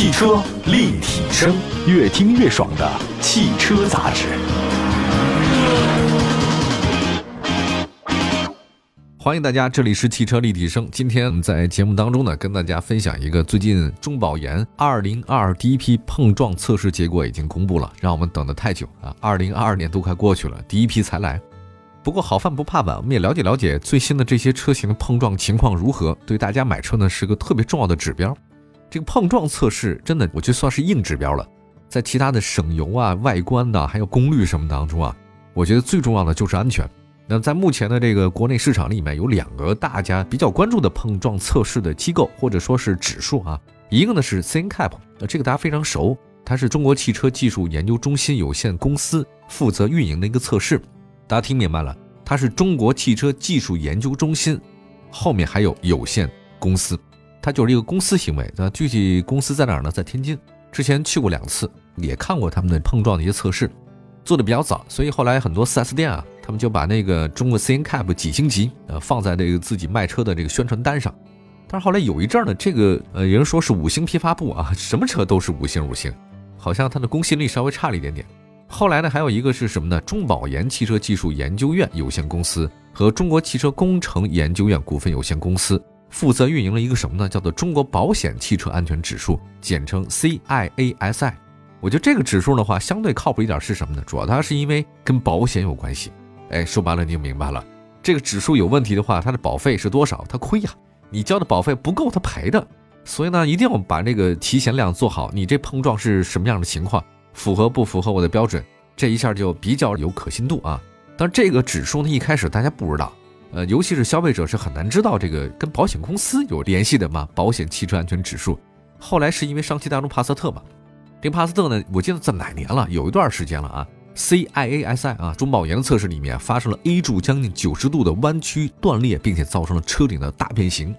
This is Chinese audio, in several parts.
汽车立体声，越听越爽的汽车杂志。欢迎大家，这里是汽车立体声。今天我们在节目当中呢，跟大家分享一个最近中保研二零二二第一批碰撞测试结果已经公布了，让我们等得太久啊！二零二二年都快过去了，第一批才来。不过好饭不怕晚，我们也了解了解最新的这些车型的碰撞情况如何，对大家买车呢是个特别重要的指标。这个碰撞测试真的，我觉得算是硬指标了。在其他的省油啊、外观呐，还有功率什么当中啊，我觉得最重要的就是安全。那在目前的这个国内市场里面，有两个大家比较关注的碰撞测试的机构或者说是指数啊，一个呢是 CNCAP，那这个大家非常熟，它是中国汽车技术研究中心有限公司负责运营的一个测试，大家听明白了，它是中国汽车技术研究中心，后面还有有限公司，它就是一个公司行为。那具体公司在哪儿呢？在天津，之前去过两次，也看过他们的碰撞的一些测试，做的比较早，所以后来很多 4S 店啊。他们就把那个中国 CNCAP 几星级呃放在这个自己卖车的这个宣传单上，但是后来有一阵儿呢，这个呃有人说是五星批发部啊，什么车都是五星五星，好像它的公信力稍微差了一点点。后来呢，还有一个是什么呢？中保研汽车技术研究院有限公司和中国汽车工程研究院股份有限公司负责运营了一个什么呢？叫做中国保险汽车安全指数，简称 CIASI。我觉得这个指数的话，相对靠谱一点是什么呢？主要它是因为跟保险有关系。哎，说白了你就明白了，这个指数有问题的话，它的保费是多少？它亏呀，你交的保费不够，它赔的。所以呢，一定要把这个提前量做好。你这碰撞是什么样的情况？符合不符合我的标准？这一下就比较有可信度啊。但这个指数呢，一开始大家不知道，呃，尤其是消费者是很难知道这个跟保险公司有联系的嘛。保险汽车安全指数，后来是因为上汽大众帕萨特嘛，这帕萨特呢，我记得在哪年了？有一段时间了啊。CIASI 啊，中保研的测试里面发生了 A 柱将近九十度的弯曲断裂，并且造成了车顶的大变形。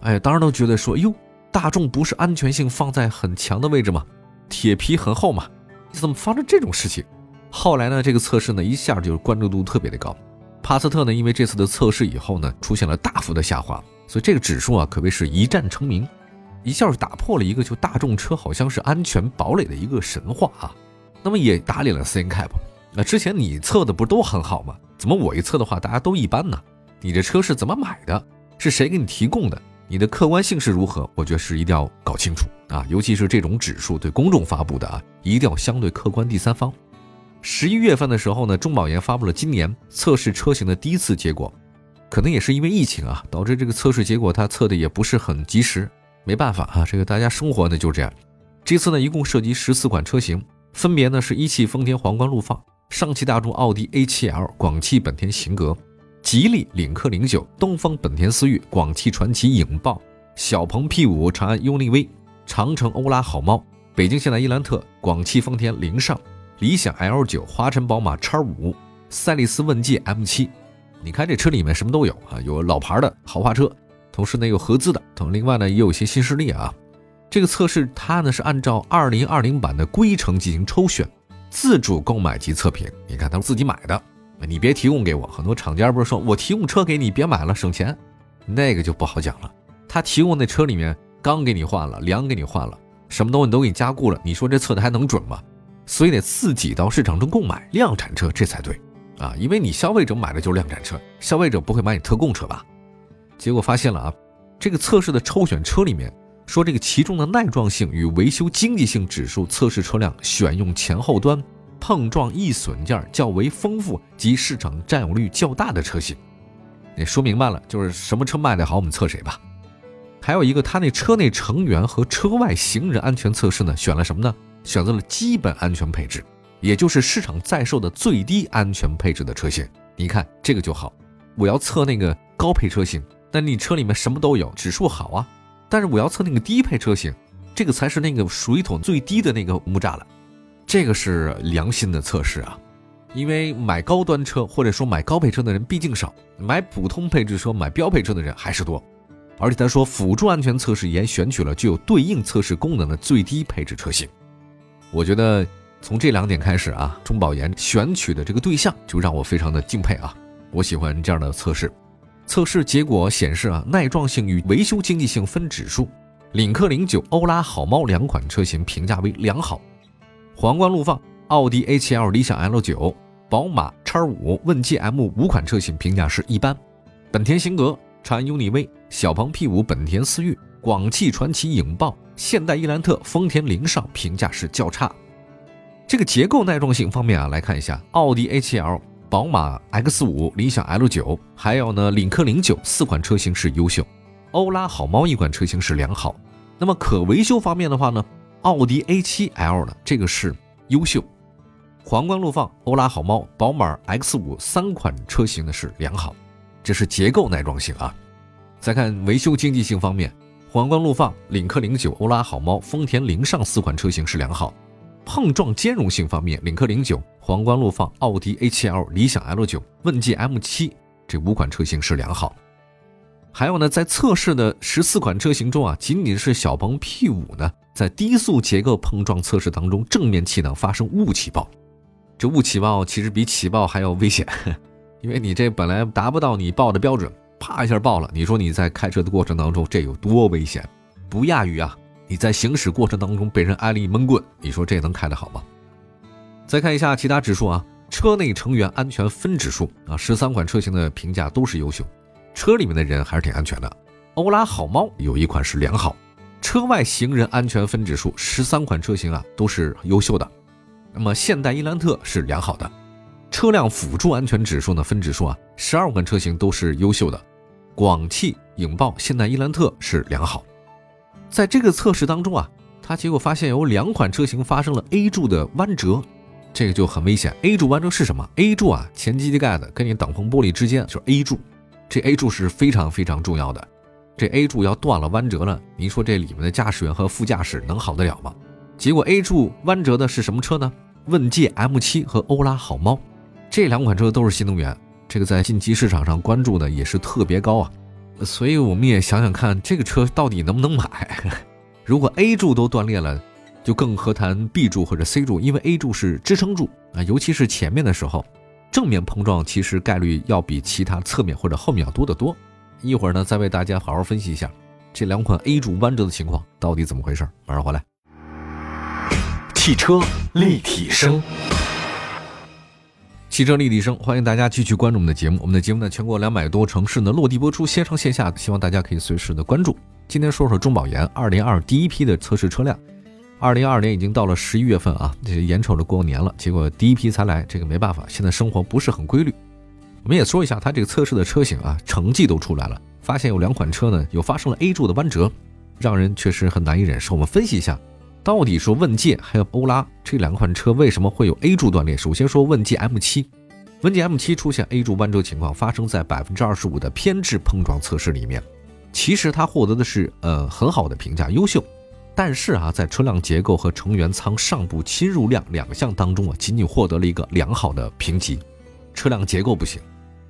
哎，当然都觉得说，哟，大众不是安全性放在很强的位置吗？铁皮很厚嘛，怎么发生这种事情？后来呢，这个测试呢一下就是关注度特别的高。帕萨特呢，因为这次的测试以后呢，出现了大幅的下滑，所以这个指数啊，可谓是一战成名，一下打破了一个就大众车好像是安全堡垒的一个神话啊。那么也打脸了 CNCAP，那之前你测的不是都很好吗？怎么我一测的话，大家都一般呢？你这车是怎么买的？是谁给你提供的？你的客观性是如何？我觉得是一定要搞清楚啊！尤其是这种指数对公众发布的啊，一定要相对客观第三方。十一月份的时候呢，中保研发布了今年测试车型的第一次结果，可能也是因为疫情啊，导致这个测试结果它测的也不是很及时，没办法啊，这个大家生活呢就这样。这次呢，一共涉及十四款车型。分别呢是一汽丰田皇冠陆放、上汽大众奥迪 A7L、广汽本田型格、吉利领克零九、东风本田思域、广汽传祺影豹、小鹏 P5、长安 UNI-V、长城欧拉好猫、北京现代伊兰特、广汽丰田凌尚、理想 L9、华晨宝马 X5、赛力斯问界 M7。你看这车里面什么都有啊，有老牌的豪华车，同时呢有合资的，等另外呢也有一些新势力啊。这个测试它呢是按照二零二零版的规程进行抽选，自主购买及测评。你看他们自己买的，你别提供给我。很多厂家不是说我提供车给你，别买了省钱，那个就不好讲了。他提供那车里面缸给你换了，梁给你换了，什么东西都给你加固了，你说这测的还能准吗？所以得自己到市场中购买量产车，这才对啊！因为你消费者买的就是量产车，消费者不会买你特供车吧？结果发现了啊，这个测试的抽选车里面。说这个其中的耐撞性与维修经济性指数测试车辆选用前后端碰撞易损件较为丰富及市场占有率较大的车型，那说明白了就是什么车卖得好，我们测谁吧。还有一个，他那车内成员和车外行人安全测试呢，选了什么呢？选择了基本安全配置，也就是市场在售的最低安全配置的车型。你看这个就好，我要测那个高配车型，但你车里面什么都有，指数好啊。但是我要测那个低配车型，这个才是那个水桶最低的那个木栅栏，这个是良心的测试啊，因为买高端车或者说买高配车的人毕竟少，买普通配置车、买标配车的人还是多，而且他说辅助安全测试也选取了具有对应测试功能的最低配置车型，我觉得从这两点开始啊，中保研选取的这个对象就让我非常的敬佩啊，我喜欢这样的测试。测试结果显示啊，耐撞性与维修经济性分指数，领克零九、欧拉好猫两款车型评价为良好。皇冠陆放、奥迪 A7L、理想 L9、宝马 X5、问界 M 五款车型评价是一般。本田型格、长安 UNI-V、小鹏 P5、本田思域、广汽传祺影豹、现代伊兰特、丰田凌尚评价是较差。这个结构耐撞性方面啊，来看一下奥迪 A7L、宝马 X5、理想 L9，还有呢领克零九四款车型是优秀，欧拉好猫一款车型是良好。那么可维修方面的话呢？奥迪 A7L 的这个是优秀，皇冠陆放、欧拉好猫、宝马 X5 三款车型呢是良好，这是结构耐撞性啊。再看维修经济性方面，皇冠陆放、领克零九、欧拉好猫、丰田凌尚四款车型是良好。碰撞兼容性方面，领克零九、皇冠陆放、奥迪 A7L、理想 L9、问界 M7 这五款车型是良好。还有呢，在测试的十四款车型中啊，仅仅是小鹏 P5 呢，在低速结构碰撞测试当中，正面气囊发生误起爆。这误起爆其实比起爆还要危险，因为你这本来达不到你爆的标准，啪一下爆了。你说你在开车的过程当中，这有多危险？不亚于啊，你在行驶过程当中被人挨了一闷棍，你说这能开得好吗？再看一下其他指数啊，车内成员安全分指数啊，十三款车型的评价都是优秀。车里面的人还是挺安全的。欧拉好猫有一款是良好，车外行人安全分指数十三款车型啊都是优秀的。那么现代伊兰特是良好的，车辆辅助安全指数呢分指数啊十二款车型都是优秀的。广汽影豹、现代伊兰特是良好。在这个测试当中啊，他结果发现有两款车型发生了 A 柱的弯折，这个就很危险。A 柱弯折是什么？A 柱啊前机盖子跟你挡风玻璃之间就是 A 柱。这 A 柱是非常非常重要的，这 A 柱要断了弯折了，您说这里面的驾驶员和副驾驶能好得了吗？结果 A 柱弯折的是什么车呢？问界 M7 和欧拉好猫，这两款车都是新能源，这个在近期市场上关注的也是特别高啊。所以我们也想想看，这个车到底能不能买？如果 A 柱都断裂了，就更何谈 B 柱或者 C 柱？因为 A 柱是支撑柱啊，尤其是前面的时候。正面碰撞其实概率要比其他侧面或者后面要多得多。一会儿呢，再为大家好好分析一下这两款 A 柱弯折的情况到底怎么回事。马上回来。汽车立体声，汽车立体声，欢迎大家继续关注我们的节目。我们的节目呢，全国两百多城市呢落地播出，线上线下，希望大家可以随时的关注。今天说说中保研二零二第一批的测试车辆。二零二二年已经到了十一月份啊，这眼瞅着过年了，结果第一批才来，这个没办法，现在生活不是很规律。我们也说一下它这个测试的车型啊，成绩都出来了，发现有两款车呢有发生了 A 柱的弯折，让人确实很难以忍受。我们分析一下，到底说问界还有欧拉这两款车为什么会有 A 柱断裂？首先说问界 M7，问界 M7 出现 A 柱弯折情况，发生在百分之二十五的偏置碰撞测试里面，其实它获得的是呃很好的评价，优秀。但是啊，在车辆结构和成员舱上部侵入量两项当中啊，仅仅获得了一个良好的评级。车辆结构不行，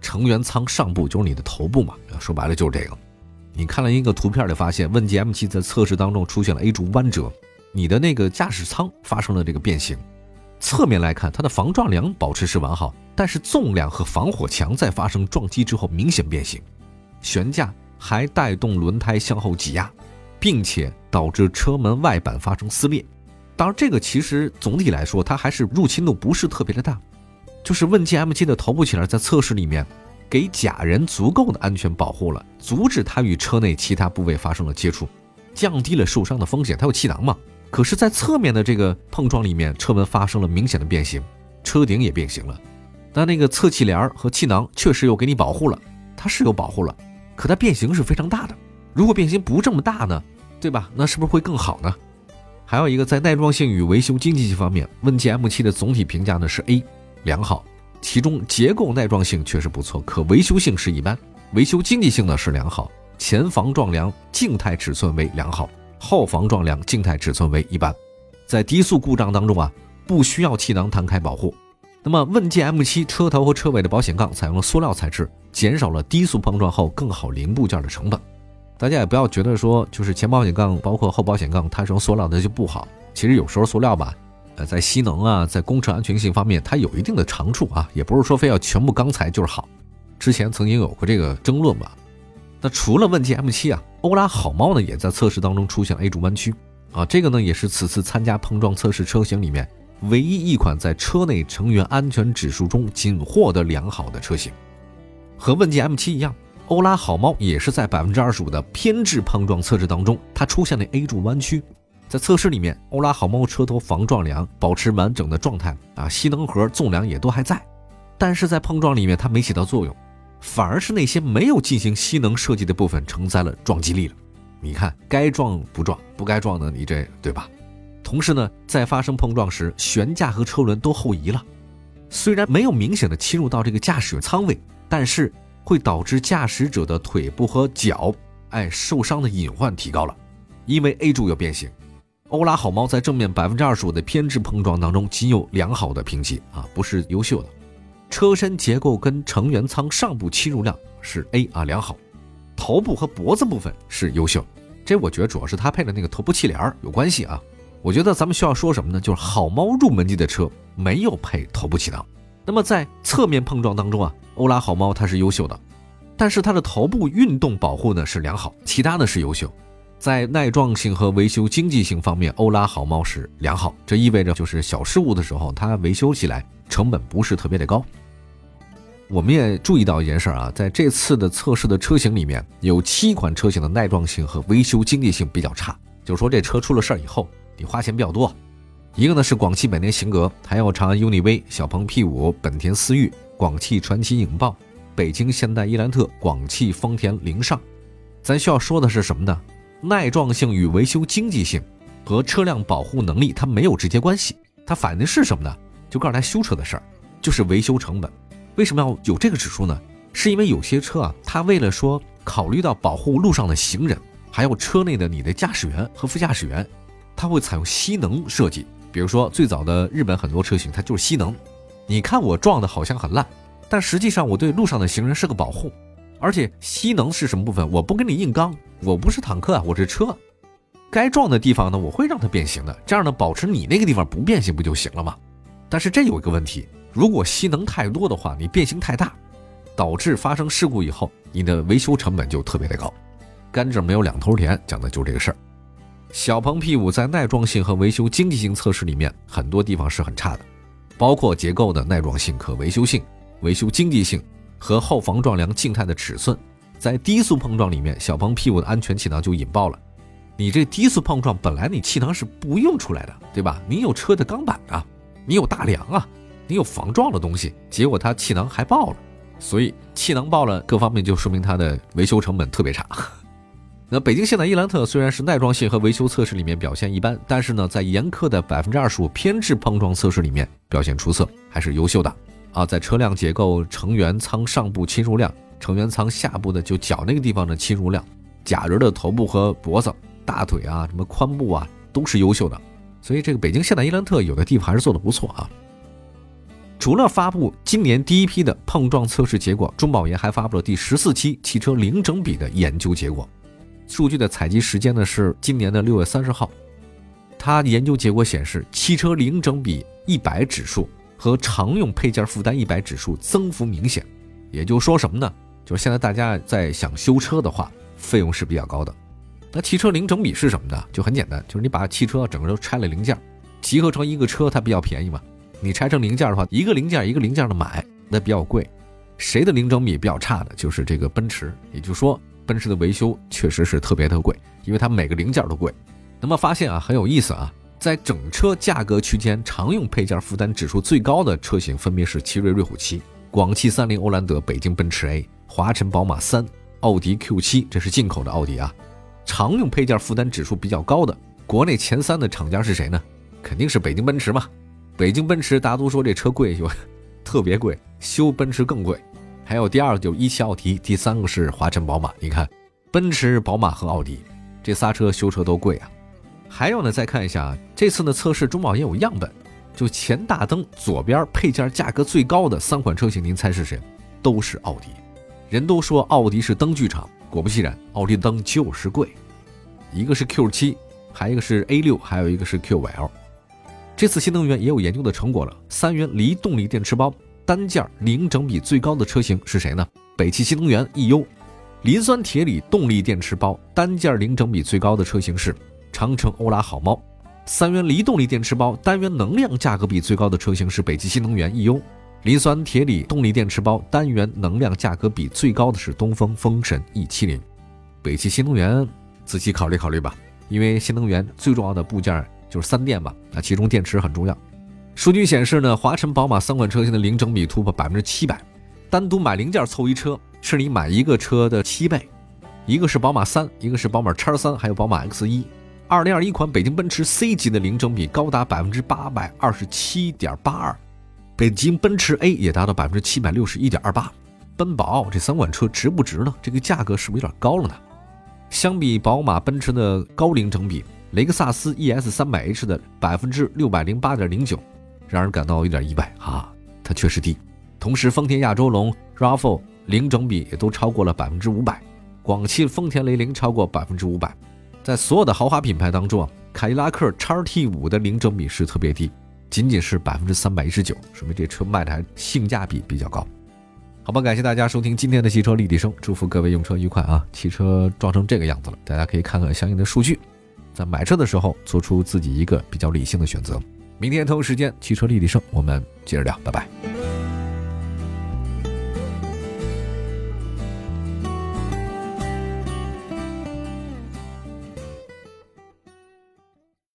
成员舱上部就是你的头部嘛，说白了就是这个。你看了一个图片就发现，问界 M7 在测试当中出现了 A 柱弯折，你的那个驾驶舱发生了这个变形。侧面来看，它的防撞梁保持是完好，但是纵梁和防火墙在发生撞击之后明显变形，悬架还带动轮胎向后挤压。并且导致车门外板发生撕裂，当然这个其实总体来说它还是入侵度不是特别的大，就是问界 M7 的头部气囊在测试里面给假人足够的安全保护了，阻止它与车内其他部位发生了接触，降低了受伤的风险。它有气囊嘛？可是，在侧面的这个碰撞里面，车门发生了明显的变形，车顶也变形了。那那个侧气帘和气囊确实有给你保护了，它是有保护了，可它变形是非常大的。如果变形不这么大呢，对吧？那是不是会更好呢？还有一个在耐撞性与维修经济性方面，问界 M7 的总体评价呢是 A，良好。其中结构耐撞性确实不错，可维修性是一般，维修经济性呢是良好。前防撞梁静态尺寸为良好，后防撞梁静态尺寸为一般。在低速故障当中啊，不需要气囊弹开保护。那么问界 M7 车头和车尾的保险杠采用了塑料材质，减少了低速碰撞后更好零部件的成本。大家也不要觉得说，就是前保险杠包括后保险杠它是用塑料的就不好。其实有时候塑料吧，呃，在吸能啊，在工程安全性方面，它有一定的长处啊，也不是说非要全部钢材就是好。之前曾经有过这个争论吧。那除了问界 M7 啊，欧拉好猫呢，也在测试当中出现 A 柱弯曲啊，这个呢也是此次参加碰撞测试车型里面唯一一款在车内成员安全指数中仅获得良好的车型。和问界 M7 一样，欧拉好猫也是在百分之二十五的偏置碰撞测试当中，它出现了 A 柱弯曲。在测试里面，欧拉好猫车头防撞梁保持完整的状态啊，吸能盒纵梁也都还在，但是在碰撞里面它没起到作用，反而是那些没有进行吸能设计的部分承载了撞击力了。你看，该撞不撞，不该撞的你这对吧？同时呢，在发生碰撞时，悬架和车轮都后移了，虽然没有明显的侵入到这个驾驶员舱位，但是会导致驾驶者的腿部和脚哎受伤的隐患提高了，因为 A 柱要变形。欧拉好猫在正面百分之二十五的偏置碰撞当中，仅有良好的评级啊，不是优秀的。车身结构跟成员舱上部侵入量是 A 啊，良好。头部和脖子部分是优秀，这我觉得主要是它配的那个头部气帘有关系啊。我觉得咱们需要说什么呢？就是好猫入门级的车没有配头部气囊。那么在侧面碰撞当中啊，欧拉好猫它是优秀的，但是它的头部运动保护呢是良好，其他的是优秀。在耐撞性和维修经济性方面，欧拉好猫是良好，这意味着就是小事故的时候，它维修起来成本不是特别的高。我们也注意到一件事啊，在这次的测试的车型里面，有七款车型的耐撞性和维修经济性比较差，就是说这车出了事儿以后，你花钱比较多。一个呢是广汽本田型格，还有长安 UNI-V、小鹏 P5、本田思域、广汽传祺影豹、北京现代伊兰特、广汽丰田凌尚。咱需要说的是什么呢？耐撞性与维修经济性和车辆保护能力，它没有直接关系。它反映的是什么呢？就告诉他修车的事儿，就是维修成本。为什么要有这个指数呢？是因为有些车啊，它为了说考虑到保护路上的行人，还有车内的你的驾驶员和副驾驶员，它会采用吸能设计。比如说最早的日本很多车型，它就是吸能。你看我撞的好像很烂，但实际上我对路上的行人是个保护。而且吸能是什么部分？我不跟你硬刚，我不是坦克啊，我是车。该撞的地方呢，我会让它变形的，这样呢，保持你那个地方不变形不就行了吗？但是这有一个问题，如果吸能太多的话，你变形太大，导致发生事故以后，你的维修成本就特别的高。甘蔗没有两头甜，讲的就是这个事儿。小鹏 P5 在耐撞性和维修经济性测试里面，很多地方是很差的，包括结构的耐撞性、可维修性、维修经济性。和后防撞梁静态的尺寸，在低速碰撞里面，小鹏 P5 的安全气囊就引爆了。你这低速碰撞本来你气囊是不用出来的，对吧？你有车的钢板啊，你有大梁啊，你有防撞的东西，结果它气囊还爆了。所以气囊爆了，各方面就说明它的维修成本特别差。那北京现代伊兰特虽然是耐撞性和维修测试里面表现一般，但是呢，在严苛的百分之二十五偏置碰撞测试里面表现出色，还是优秀的。啊，在车辆结构成员舱上部侵入量，成员舱下部的就脚那个地方的侵入量，假人的头部和脖子、大腿啊，什么髋部啊，都是优秀的。所以这个北京现代伊兰特有的地方还是做的不错啊。除了发布今年第一批的碰撞测试结果，中保研还发布了第十四期汽车零整比的研究结果。数据的采集时间呢是今年的六月三十号。它研究结果显示，汽车零整比一百指数。和常用配件负担一百指数增幅明显，也就说什么呢？就是现在大家在想修车的话，费用是比较高的。那汽车零整比是什么呢？就很简单，就是你把汽车整个都拆了零件，集合成一个车，它比较便宜嘛。你拆成零件的话，一个零件一个零件的买，那比较贵。谁的零整比比较差的？就是这个奔驰。也就是说，奔驰的维修确实是特别的贵，因为它每个零件都贵。那么发现啊，很有意思啊。在整车价格区间，常用配件负担指数最高的车型分别是奇瑞瑞虎七、广汽三菱欧蓝德、北京奔驰 A、华晨宝马三、奥迪 Q 七，这是进口的奥迪啊。常用配件负担指数比较高的国内前三的厂家是谁呢？肯定是北京奔驰嘛。北京奔驰大家都说这车贵，就特别贵，修奔驰更贵。还有第二个就一汽奥迪，第三个是华晨宝马。你看，奔驰、宝马和奥迪这仨车修车都贵啊。还有呢，再看一下啊，这次呢测试中保研有样本，就前大灯左边配件价格最高的三款车型，您猜是谁？都是奥迪。人都说奥迪是灯具厂，果不其然，奥迪灯就是贵。一个是 Q7，还一个是 A6，还有一个是 Q5L。这次新能源也有研究的成果了，三元锂动力电池包单件零整比最高的车型是谁呢？北汽新能源 E-U。磷酸铁锂动力电池包单件零整比最高的车型是长城欧拉好猫。三元锂动力电池包单元能量价格比最高的车型是北汽新能源 E-U。磷酸铁锂动力电池包单元能量价格比最高的是东风风神 E70。北汽新能源仔细考虑考虑吧，因为新能源最重要的部件就是三电嘛，啊，其中电池很重要。数据显示呢，华晨宝马三款车型的零整比突破百分之七百，单独买零件凑一车是你买一个车的七倍。一个是宝马三，一个是宝马叉三，还有宝马 X 一。二零二一款北京奔驰 C 级的零整比高达百分之八百二十七点八二，北京奔驰 A 也达到百分之七百六十一点二八。奔宝这三款车值不值呢？这个价格是不是有点高了呢？相比宝马、奔驰的高零整比，雷克萨斯 ES 三百 H 的百分之六百零八点零九，让人感到有点意外啊，它确实低。同时，丰田亚洲龙、RAV4 零整比也都超过了百分之五百，广汽丰田雷凌超过百分之五百。在所有的豪华品牌当中啊，凯迪拉克叉 T 五的零整比是特别低，仅仅是百分之三百一十九，说明这车卖的还性价比比较高。好吧，感谢大家收听今天的汽车立体声，祝福各位用车愉快啊！汽车撞成这个样子了，大家可以看看相应的数据，在买车的时候做出自己一个比较理性的选择。明天同一时间，汽车立体声，我们接着聊，拜拜。